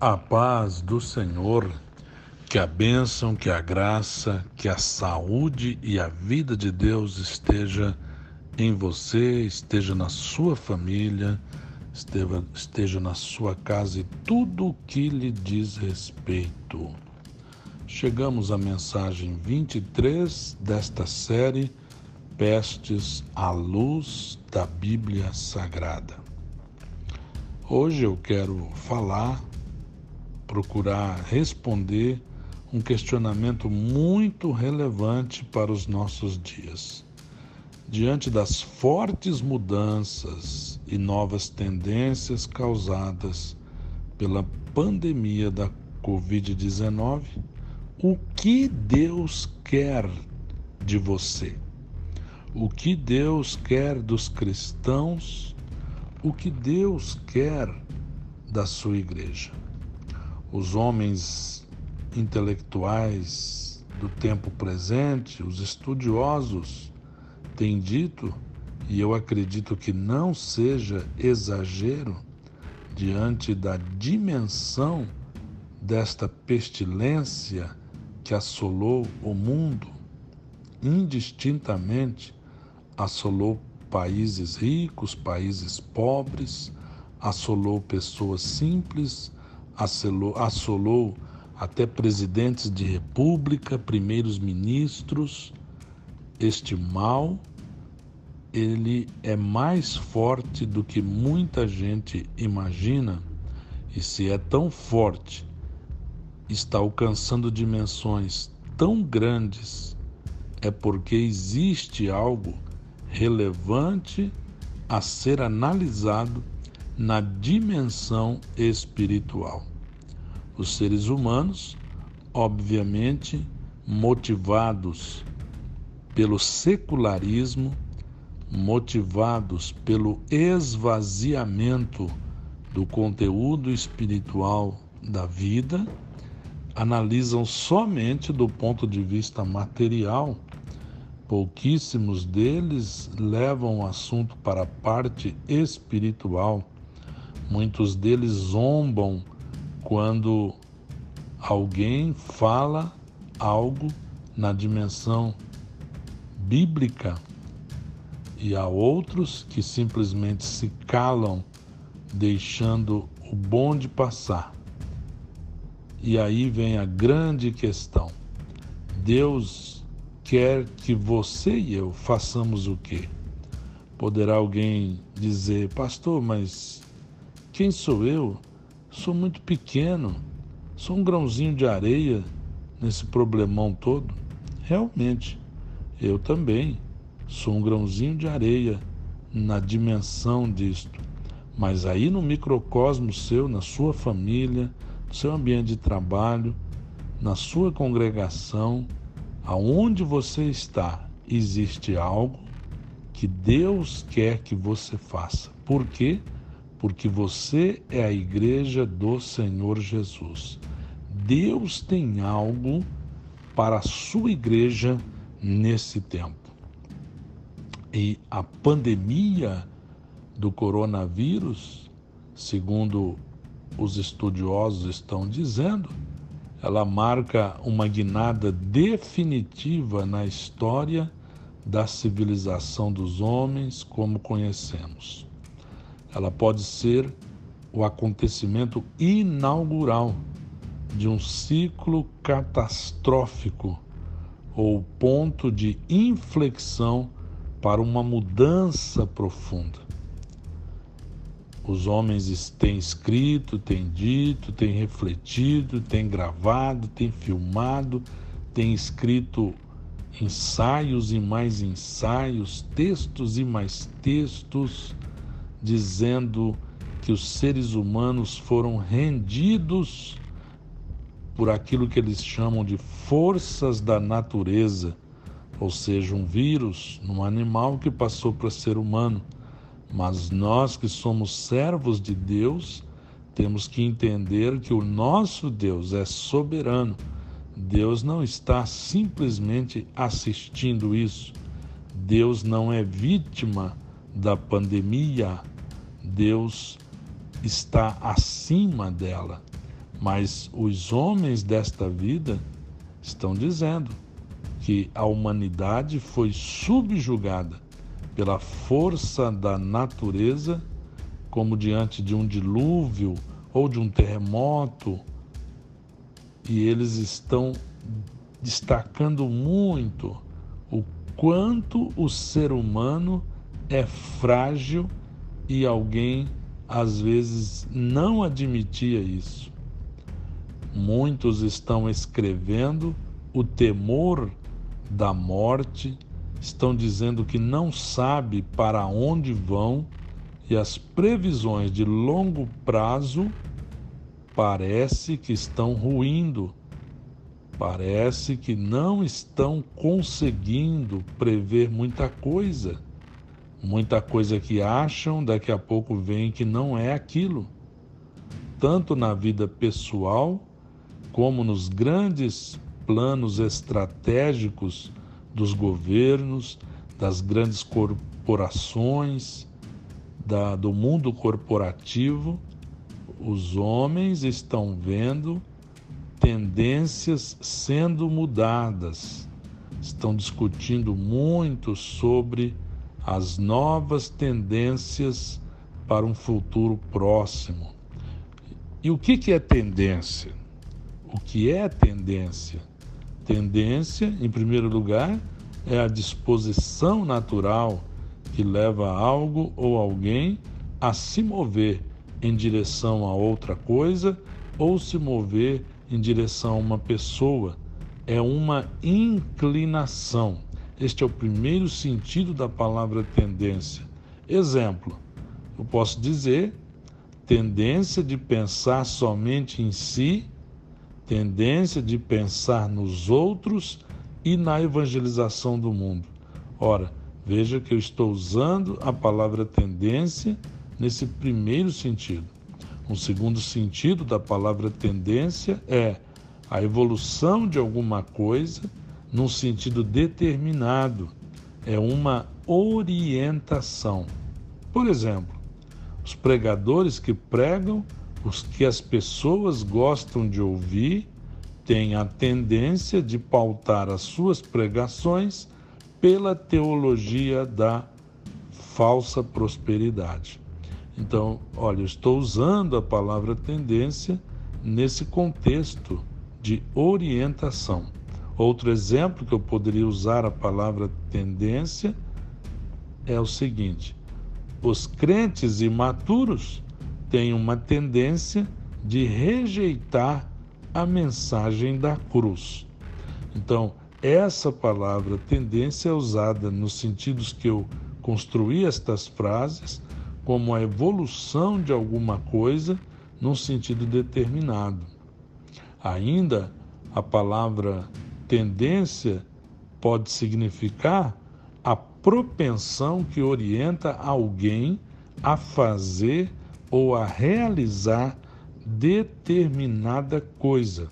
A paz do Senhor, que a bênção, que a graça, que a saúde e a vida de Deus esteja em você, esteja na sua família, esteja, esteja na sua casa e tudo o que lhe diz respeito. Chegamos à mensagem 23 desta série Pestes à Luz da Bíblia Sagrada. Hoje eu quero falar procurar responder um questionamento muito relevante para os nossos dias. Diante das fortes mudanças e novas tendências causadas pela pandemia da Covid-19, o que Deus quer de você? O que Deus quer dos cristãos? O que Deus quer da sua igreja? Os homens intelectuais do tempo presente, os estudiosos, têm dito, e eu acredito que não seja exagero, diante da dimensão desta pestilência que assolou o mundo, indistintamente assolou países ricos, países pobres, assolou pessoas simples, assolou, assolou até presidentes de república, primeiros ministros. Este mal, ele é mais forte do que muita gente imagina, e se é tão forte, está alcançando dimensões tão grandes, é porque existe algo relevante a ser analisado na dimensão espiritual. Os seres humanos, obviamente, motivados pelo secularismo, motivados pelo esvaziamento do conteúdo espiritual da vida, analisam somente do ponto de vista material. Pouquíssimos deles levam o assunto para a parte espiritual Muitos deles zombam quando alguém fala algo na dimensão bíblica e há outros que simplesmente se calam, deixando o bonde passar. E aí vem a grande questão: Deus quer que você e eu façamos o quê? Poderá alguém dizer, pastor, mas quem sou eu? Sou muito pequeno, sou um grãozinho de areia nesse problemão todo. Realmente, eu também sou um grãozinho de areia na dimensão disto. Mas aí no microcosmo seu, na sua família, no seu ambiente de trabalho, na sua congregação, aonde você está, existe algo que Deus quer que você faça. Por quê? Porque porque você é a igreja do Senhor Jesus. Deus tem algo para a sua igreja nesse tempo. E a pandemia do coronavírus, segundo os estudiosos estão dizendo, ela marca uma guinada definitiva na história da civilização dos homens como conhecemos ela pode ser o acontecimento inaugural de um ciclo catastrófico ou ponto de inflexão para uma mudança profunda. Os homens têm escrito, têm dito, têm refletido, têm gravado, têm filmado, têm escrito ensaios e mais ensaios, textos e mais textos dizendo que os seres humanos foram rendidos por aquilo que eles chamam de forças da natureza, ou seja, um vírus num animal que passou para ser humano. Mas nós que somos servos de Deus, temos que entender que o nosso Deus é soberano. Deus não está simplesmente assistindo isso. Deus não é vítima da pandemia, Deus está acima dela, Mas os homens desta vida estão dizendo que a humanidade foi subjugada pela força da natureza, como diante de um dilúvio ou de um terremoto, e eles estão destacando muito o quanto o ser humano é frágil e alguém às vezes não admitia isso. Muitos estão escrevendo o temor da morte, estão dizendo que não sabe para onde vão e as previsões de longo prazo parece que estão ruindo. Parece que não estão conseguindo prever muita coisa. Muita coisa que acham, daqui a pouco vem que não é aquilo. Tanto na vida pessoal, como nos grandes planos estratégicos dos governos, das grandes corporações, da, do mundo corporativo, os homens estão vendo tendências sendo mudadas, estão discutindo muito sobre as novas tendências para um futuro próximo. E o que, que é tendência? O que é tendência? Tendência, em primeiro lugar, é a disposição natural que leva algo ou alguém a se mover em direção a outra coisa ou se mover em direção a uma pessoa. É uma inclinação. Este é o primeiro sentido da palavra tendência. Exemplo, eu posso dizer tendência de pensar somente em si, tendência de pensar nos outros e na evangelização do mundo. Ora, veja que eu estou usando a palavra tendência nesse primeiro sentido. Um segundo sentido da palavra tendência é a evolução de alguma coisa num sentido determinado, é uma orientação. Por exemplo, os pregadores que pregam os que as pessoas gostam de ouvir têm a tendência de pautar as suas pregações pela teologia da falsa prosperidade. Então, olha, eu estou usando a palavra tendência nesse contexto de orientação. Outro exemplo que eu poderia usar a palavra tendência é o seguinte: os crentes imaturos têm uma tendência de rejeitar a mensagem da cruz. Então, essa palavra tendência é usada nos sentidos que eu construí estas frases como a evolução de alguma coisa num sentido determinado. Ainda a palavra tendência pode significar a propensão que orienta alguém a fazer ou a realizar determinada coisa.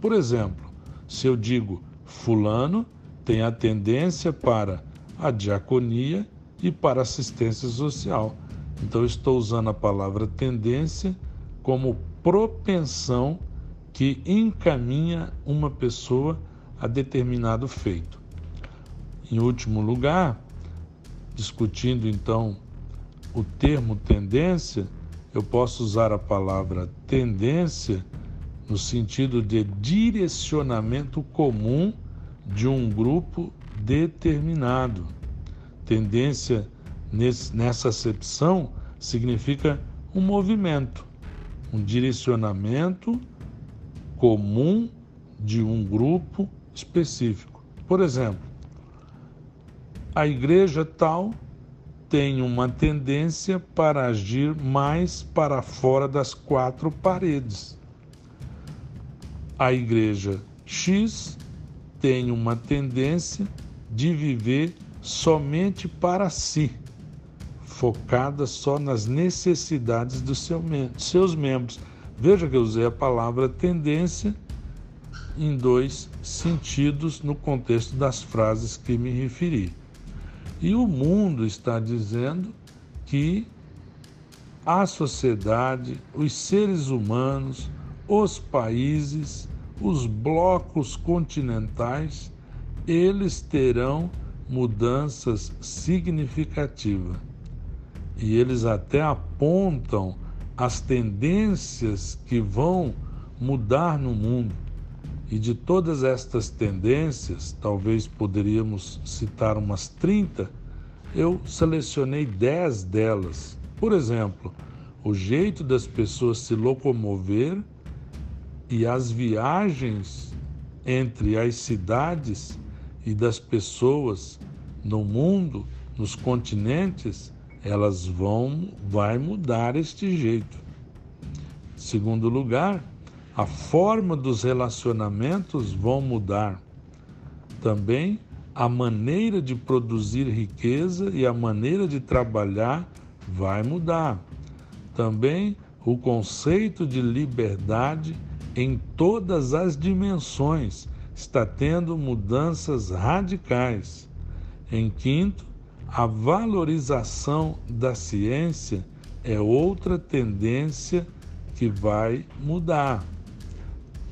Por exemplo, se eu digo Fulano tem a tendência para a diaconia e para assistência social. Então, estou usando a palavra tendência como propensão que encaminha uma pessoa a determinado feito. Em último lugar, discutindo então o termo tendência, eu posso usar a palavra tendência no sentido de direcionamento comum de um grupo determinado. Tendência nesse, nessa acepção significa um movimento, um direcionamento comum de um grupo específico. Por exemplo, a igreja tal tem uma tendência para agir mais para fora das quatro paredes. A igreja X tem uma tendência de viver somente para si focada só nas necessidades dos seu, seus membros. Veja que eu usei a palavra tendência em dois sentidos no contexto das frases que me referi. E o mundo está dizendo que a sociedade, os seres humanos, os países, os blocos continentais, eles terão mudanças significativas. E eles até apontam as tendências que vão mudar no mundo. E de todas estas tendências, talvez poderíamos citar umas 30, eu selecionei 10 delas. Por exemplo, o jeito das pessoas se locomover e as viagens entre as cidades e das pessoas no mundo, nos continentes, elas vão vai mudar este jeito. Segundo lugar, a forma dos relacionamentos vão mudar. Também a maneira de produzir riqueza e a maneira de trabalhar vai mudar. Também o conceito de liberdade em todas as dimensões está tendo mudanças radicais. Em quinto, a valorização da ciência é outra tendência que vai mudar.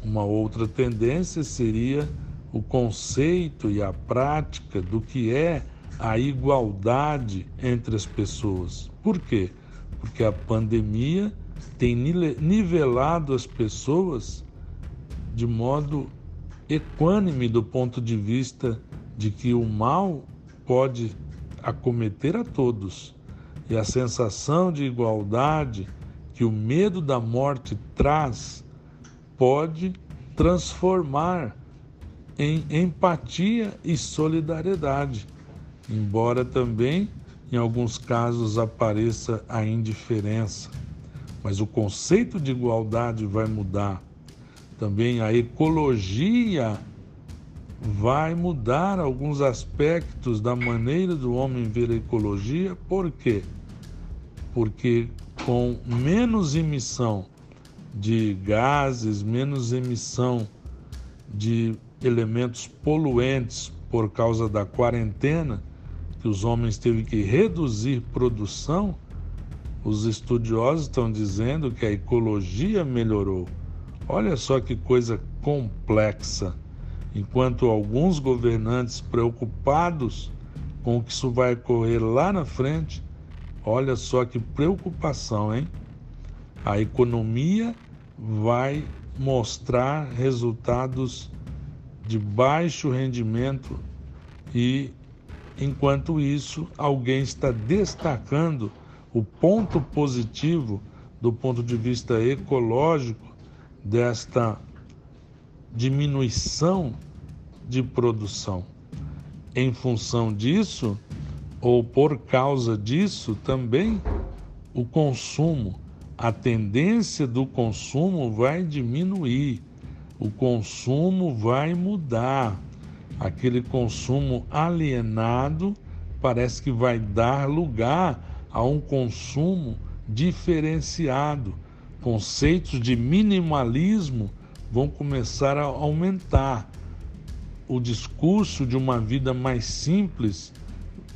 Uma outra tendência seria o conceito e a prática do que é a igualdade entre as pessoas. Por quê? Porque a pandemia tem nivelado as pessoas de modo equânime do ponto de vista de que o mal pode acometer a todos e a sensação de igualdade que o medo da morte traz pode transformar em empatia e solidariedade, embora também em alguns casos apareça a indiferença. Mas o conceito de igualdade vai mudar. Também a ecologia vai mudar alguns aspectos da maneira do homem ver a ecologia. Por quê? Porque com menos emissão de gases, menos emissão de elementos poluentes por causa da quarentena, que os homens teve que reduzir produção, os estudiosos estão dizendo que a ecologia melhorou. Olha só que coisa complexa. Enquanto alguns governantes preocupados com o que isso vai ocorrer lá na frente, olha só que preocupação, hein? A economia vai mostrar resultados de baixo rendimento e, enquanto isso, alguém está destacando o ponto positivo do ponto de vista ecológico desta diminuição de produção. Em função disso, ou por causa disso, também o consumo a tendência do consumo vai diminuir, o consumo vai mudar. Aquele consumo alienado parece que vai dar lugar a um consumo diferenciado. Conceitos de minimalismo vão começar a aumentar. O discurso de uma vida mais simples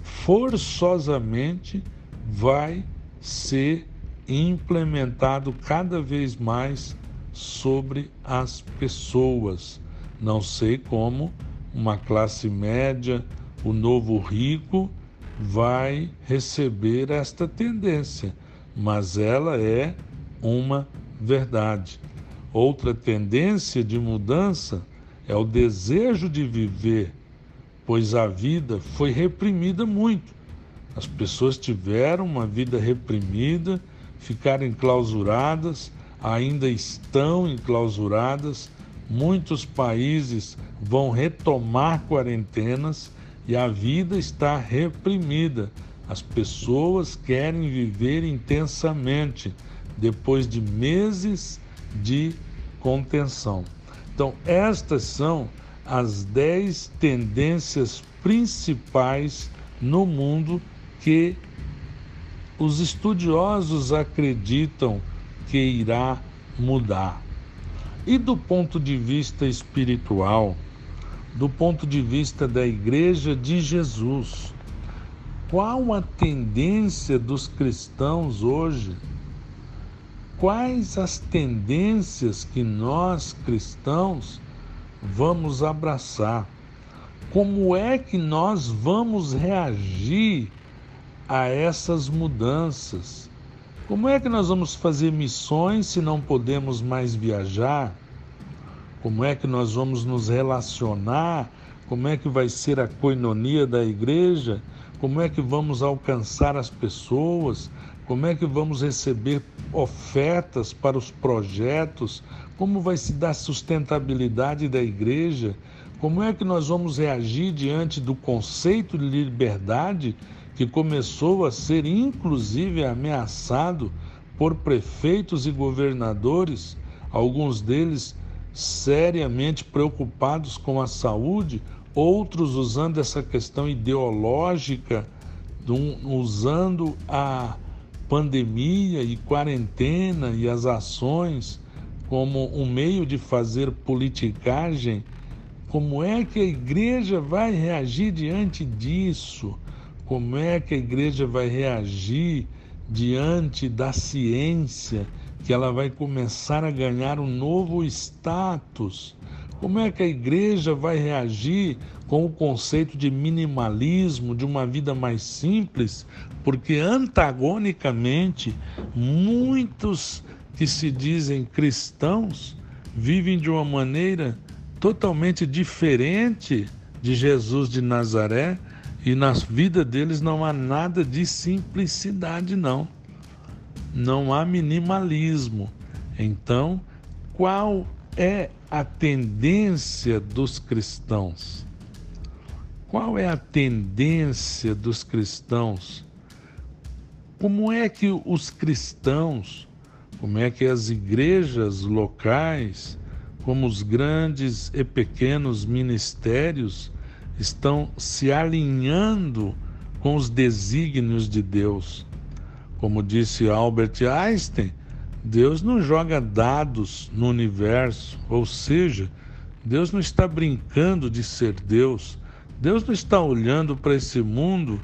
forçosamente vai ser implementado cada vez mais sobre as pessoas. Não sei como uma classe média, o novo rico, vai receber esta tendência, mas ela é uma verdade. Outra tendência de mudança é o desejo de viver, pois a vida foi reprimida muito. As pessoas tiveram uma vida reprimida ficaram enclausuradas, ainda estão enclausuradas. Muitos países vão retomar quarentenas e a vida está reprimida. As pessoas querem viver intensamente depois de meses de contenção. Então, estas são as dez tendências principais no mundo que os estudiosos acreditam que irá mudar. E do ponto de vista espiritual, do ponto de vista da Igreja de Jesus, qual a tendência dos cristãos hoje? quais as tendências que nós cristãos vamos abraçar. Como é que nós vamos reagir a essas mudanças? Como é que nós vamos fazer missões se não podemos mais viajar? Como é que nós vamos nos relacionar? Como é que vai ser a coinonia da igreja? Como é que vamos alcançar as pessoas? Como é que vamos receber ofertas para os projetos? Como vai se dar sustentabilidade da igreja? Como é que nós vamos reagir diante do conceito de liberdade que começou a ser inclusive ameaçado por prefeitos e governadores, alguns deles seriamente preocupados com a saúde, outros usando essa questão ideológica, usando a pandemia e quarentena e as ações como um meio de fazer politicagem. Como é que a igreja vai reagir diante disso? Como é que a igreja vai reagir diante da ciência, que ela vai começar a ganhar um novo status? Como é que a igreja vai reagir com o conceito de minimalismo, de uma vida mais simples? Porque antagonicamente, muitos que se dizem cristãos vivem de uma maneira totalmente diferente de Jesus de Nazaré, e na vida deles não há nada de simplicidade, não. Não há minimalismo. Então, qual é a tendência dos cristãos? Qual é a tendência dos cristãos? Como é que os cristãos, como é que as igrejas locais, como os grandes e pequenos ministérios, estão se alinhando com os desígnios de Deus. Como disse Albert Einstein, Deus não joga dados no universo, ou seja, Deus não está brincando de ser Deus. Deus não está olhando para esse mundo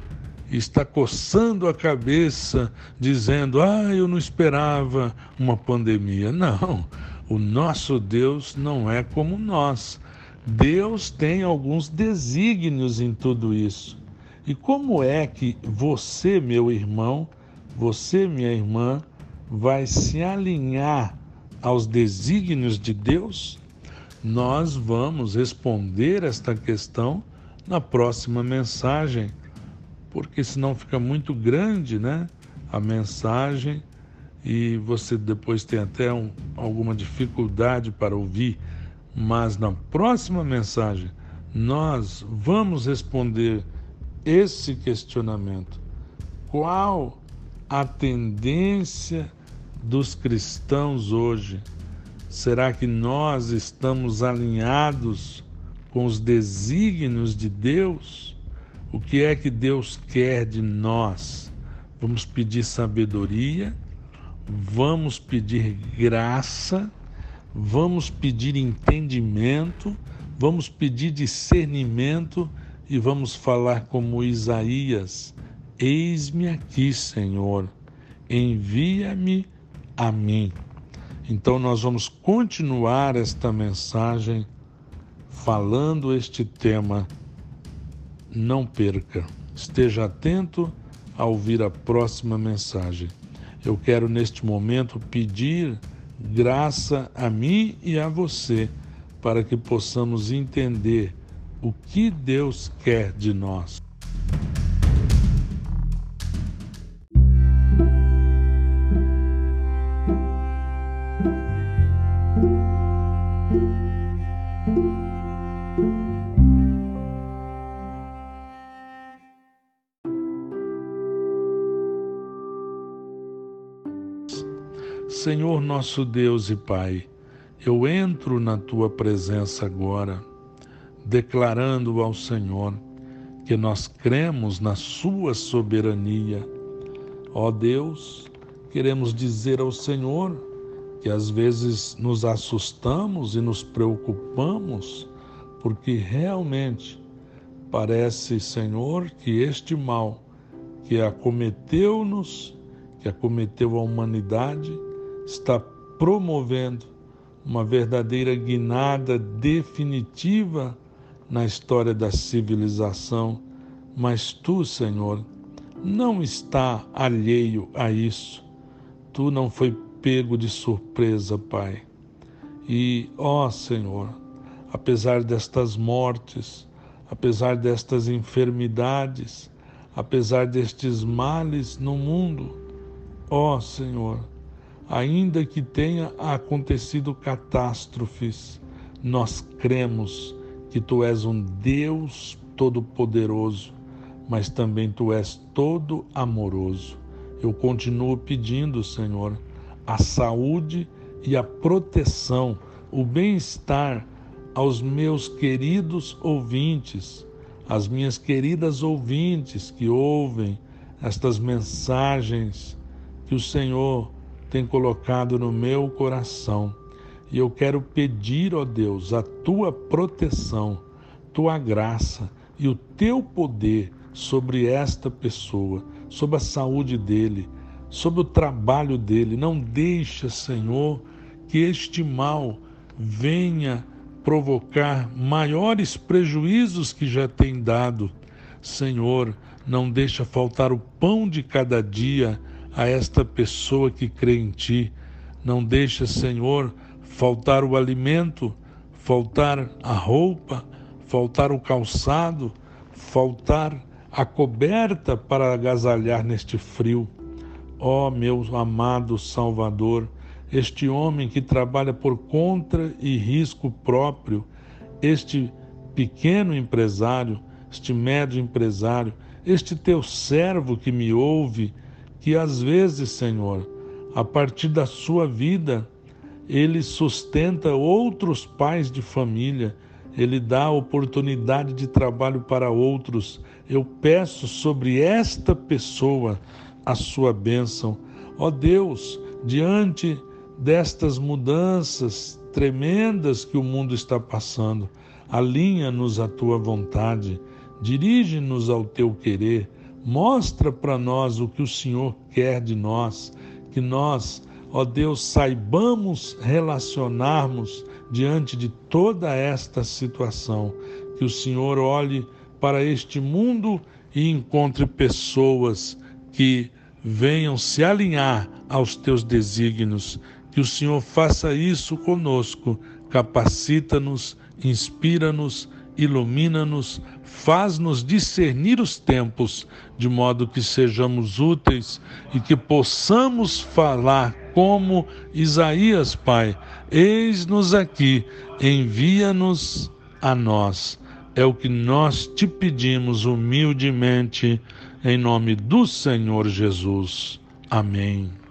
e está coçando a cabeça, dizendo: Ah, eu não esperava uma pandemia. Não, o nosso Deus não é como nós. Deus tem alguns desígnios em tudo isso. E como é que você, meu irmão, você, minha irmã, vai se alinhar aos desígnios de Deus? Nós vamos responder esta questão na próxima mensagem, porque senão fica muito grande, né? A mensagem e você depois tem até um, alguma dificuldade para ouvir mas na próxima mensagem nós vamos responder esse questionamento. Qual a tendência dos cristãos hoje? Será que nós estamos alinhados com os desígnios de Deus? O que é que Deus quer de nós? Vamos pedir sabedoria, vamos pedir graça vamos pedir entendimento, vamos pedir discernimento e vamos falar como Isaías: Eis-me aqui, Senhor, envia-me a mim. Então, nós vamos continuar esta mensagem falando este tema. Não perca, esteja atento a ouvir a próxima mensagem. Eu quero neste momento pedir graça a mim e a você, para que possamos entender o que Deus quer de nós. Nosso Deus e Pai, eu entro na tua presença agora, declarando ao Senhor que nós cremos na Sua soberania. Ó Deus, queremos dizer ao Senhor que às vezes nos assustamos e nos preocupamos, porque realmente parece, Senhor, que este mal que acometeu-nos, que acometeu a humanidade, está promovendo uma verdadeira guinada definitiva na história da civilização, mas tu, Senhor, não está alheio a isso. Tu não foi pego de surpresa, Pai. E, ó Senhor, apesar destas mortes, apesar destas enfermidades, apesar destes males no mundo, ó Senhor, ainda que tenha acontecido catástrofes, nós cremos que tu és um Deus todo-poderoso, mas também tu és todo amoroso. Eu continuo pedindo, Senhor, a saúde e a proteção, o bem-estar aos meus queridos ouvintes, às minhas queridas ouvintes que ouvem estas mensagens que o Senhor tem colocado no meu coração. E eu quero pedir, ó Deus, a tua proteção, tua graça e o teu poder sobre esta pessoa, sobre a saúde dele, sobre o trabalho dele. Não deixa, Senhor, que este mal venha provocar maiores prejuízos que já tem dado. Senhor, não deixa faltar o pão de cada dia a esta pessoa que crê em ti. Não deixa, Senhor, faltar o alimento, faltar a roupa, faltar o calçado, faltar a coberta para agasalhar neste frio. Ó oh, meu amado Salvador, este homem que trabalha por conta e risco próprio, este pequeno empresário, este médio empresário, este teu servo que me ouve, que às vezes, Senhor, a partir da sua vida, ele sustenta outros pais de família, ele dá oportunidade de trabalho para outros. Eu peço sobre esta pessoa a sua bênção. Ó Deus, diante destas mudanças tremendas que o mundo está passando. Alinha-nos à tua vontade, dirige-nos ao teu querer, mostra para nós o que o Senhor quer de nós, que nós, ó Deus, saibamos relacionarmos diante de toda esta situação, que o Senhor olhe para este mundo e encontre pessoas que venham se alinhar aos teus desígnios. Que o Senhor faça isso conosco, capacita-nos, inspira-nos, ilumina-nos, faz-nos discernir os tempos, de modo que sejamos úteis e que possamos falar como Isaías, Pai: Eis-nos aqui, envia-nos a nós. É o que nós te pedimos humildemente, em nome do Senhor Jesus. Amém.